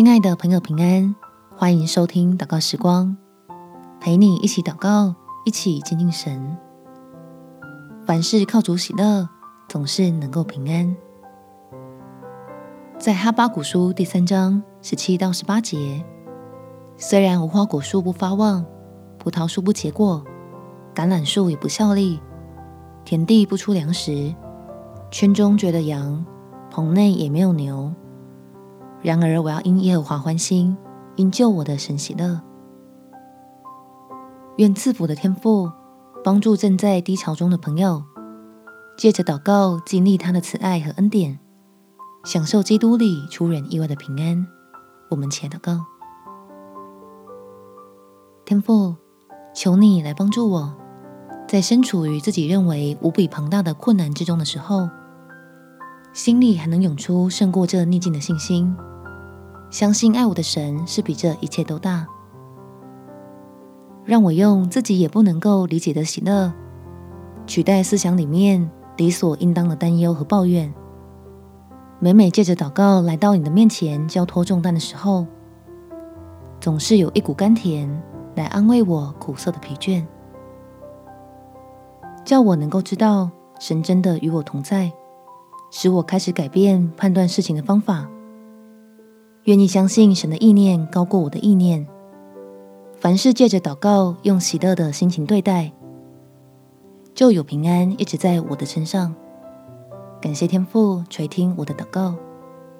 亲爱的朋友，平安，欢迎收听祷告时光，陪你一起祷告，一起亲近神。凡事靠主喜乐，总是能够平安。在哈巴谷书第三章十七到十八节，虽然无花果树不发旺，葡萄树不结果，橄榄树也不效力，田地不出粮食，圈中绝了羊，棚内也没有牛。然而，我要因耶和华欢心，因救我的神喜乐。愿赐福的天父帮助正在低潮中的朋友，借着祷告经历他的慈爱和恩典，享受基督里出人意外的平安。我们且祷告：天父，求你来帮助我，在身处于自己认为无比庞大的困难之中的时候，心里还能涌出胜过这逆境的信心。相信爱我的神是比这一切都大，让我用自己也不能够理解的喜乐，取代思想里面理所应当的担忧和抱怨。每每借着祷告来到你的面前交托重担的时候，总是有一股甘甜来安慰我苦涩的疲倦，叫我能够知道神真的与我同在，使我开始改变判断事情的方法。愿意相信神的意念高过我的意念，凡事借着祷告，用喜乐的心情对待，就有平安一直在我的身上。感谢天父垂听我的祷告，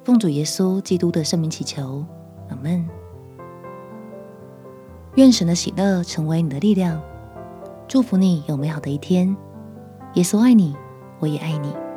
奉主耶稣基督的圣名祈求，阿门。愿神的喜乐成为你的力量，祝福你有美好的一天。耶稣爱你，我也爱你。